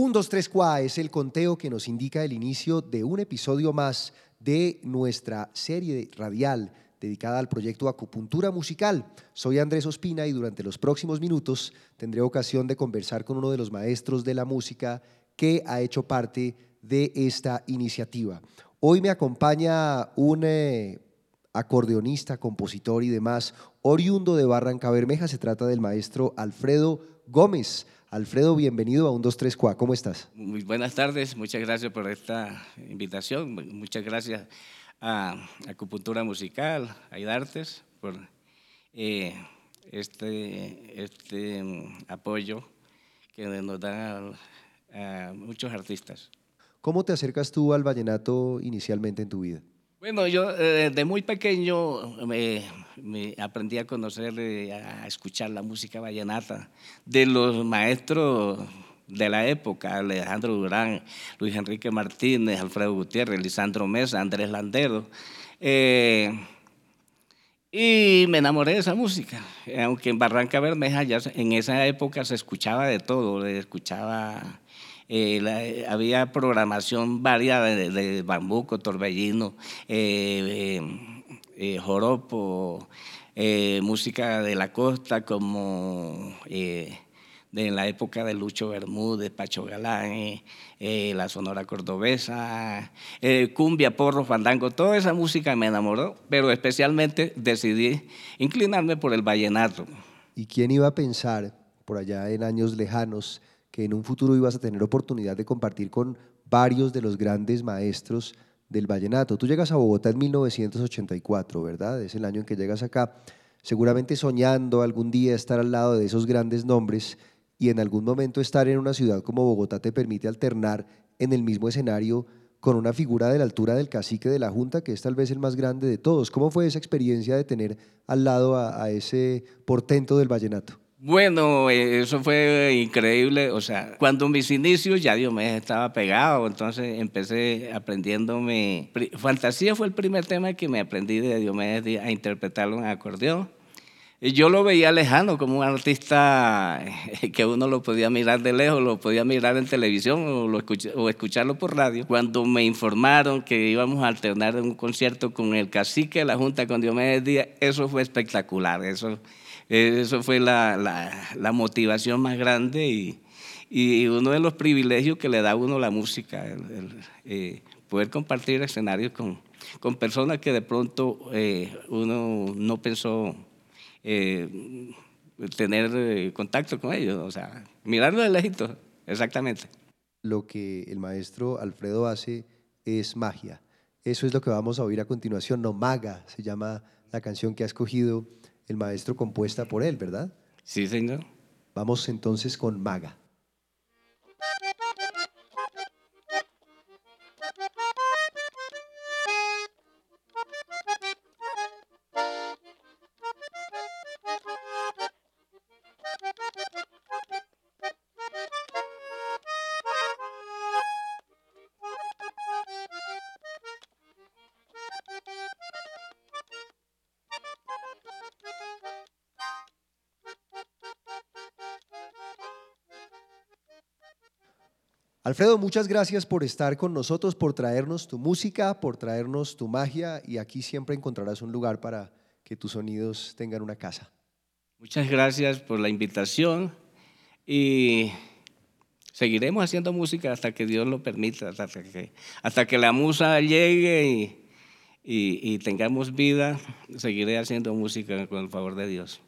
1, 2, 3, 4 es el conteo que nos indica el inicio de un episodio más de nuestra serie radial dedicada al proyecto Acupuntura Musical. Soy Andrés Ospina y durante los próximos minutos tendré ocasión de conversar con uno de los maestros de la música que ha hecho parte de esta iniciativa. Hoy me acompaña un eh, acordeonista, compositor y demás, oriundo de Barranca Bermeja. Se trata del maestro Alfredo Gómez. Alfredo, bienvido a un 234. 3 ¿Cómo estás? Muy buenas tardes, muchas gracias por esta invitación. Muchas gracias a Acupuntura Musical, a IDARTES, por eh, este, este mm, apoyo que nos dan a muchos artistas. ¿Cómo te acercas tú al vallenato inicialmente en tu vida? Bueno, yo eh, de muy pequeño me, aprendí a conocer, eh, a escuchar la música vallenata de los maestros de la época, Alejandro Durán, Luis Enrique Martínez, Alfredo Gutiérrez, Lisandro Mesa, Andrés Landero. Eh, y me enamoré de esa música, aunque en Barranca Bermeja ya en esa época se escuchaba de todo, escuchaba eh, había programación variada de, bambuco, torbellino, eh, eh, joropo, música de la costa como de la época de Lucho Bermúdez, Pacho Galán, la Sonora Cordobesa, cumbia, porro, fandango, toda esa música me enamoró, pero especialmente decidí inclinarme por el vallenato. ¿Y quién iba a pensar por allá en años lejanos que en un futuro ibas a tener oportunidad de compartir con varios de los grandes maestros del vallenato. Tú llegas a Bogotá en 1984, ¿verdad? Es el año en que llegas acá, seguramente soñando algún día estar al lado de esos grandes nombres y en algún momento estar en una ciudad como Bogotá te permite alternar en el mismo escenario con una figura de la altura del cacique de la Junta, que es tal vez el más grande de todos. ¿Cómo fue esa experiencia de tener al lado a, a ese portento del vallenato? Bueno, eh, eso fue increíble. O sea, cuando mis inicios ya Diomedes estaba pegado, entonces empecé aprendiéndome. Fantasía fue el primer tema que me aprendí de Diomedes a interpretarlo en acordeón. Y yo lo veía lejano como un artista que uno lo podía mirar de lejos, lo podía mirar en televisión o, lo o escucharlo por radio. Cuando me informaron que íbamos a alternar un concierto con el cacique de la Junta, con Diomedes Díaz, eso fue espectacular. Eso eso fue la, motivación más grande y, uno de los privilegios que le da uno la música, el, eh, poder compartir escenarios con, con, personas que de pronto eh, uno no pensó eh, tener contacto con ellos, o sea, mirarlo de lejito, exactamente. Lo que el maestro Alfredo hace es magia. Eso es lo que vamos a oír a continuación, No Maga, se llama la canción que ha escogido el maestro compuesta por él, ¿verdad? Sí, señor. Vamos entonces con Maga. Alfredo, muchas gracias por estar con nosotros, por traernos tu música, por traernos tu magia y aquí siempre encontrarás un lugar para que tus sonidos tengan una casa. Muchas gracias por la invitación y seguiremos haciendo música hasta que Dios lo permita, hasta que, hasta que la musa llegue y, y tengamos vida, seguiré haciendo música con el favor de Dios.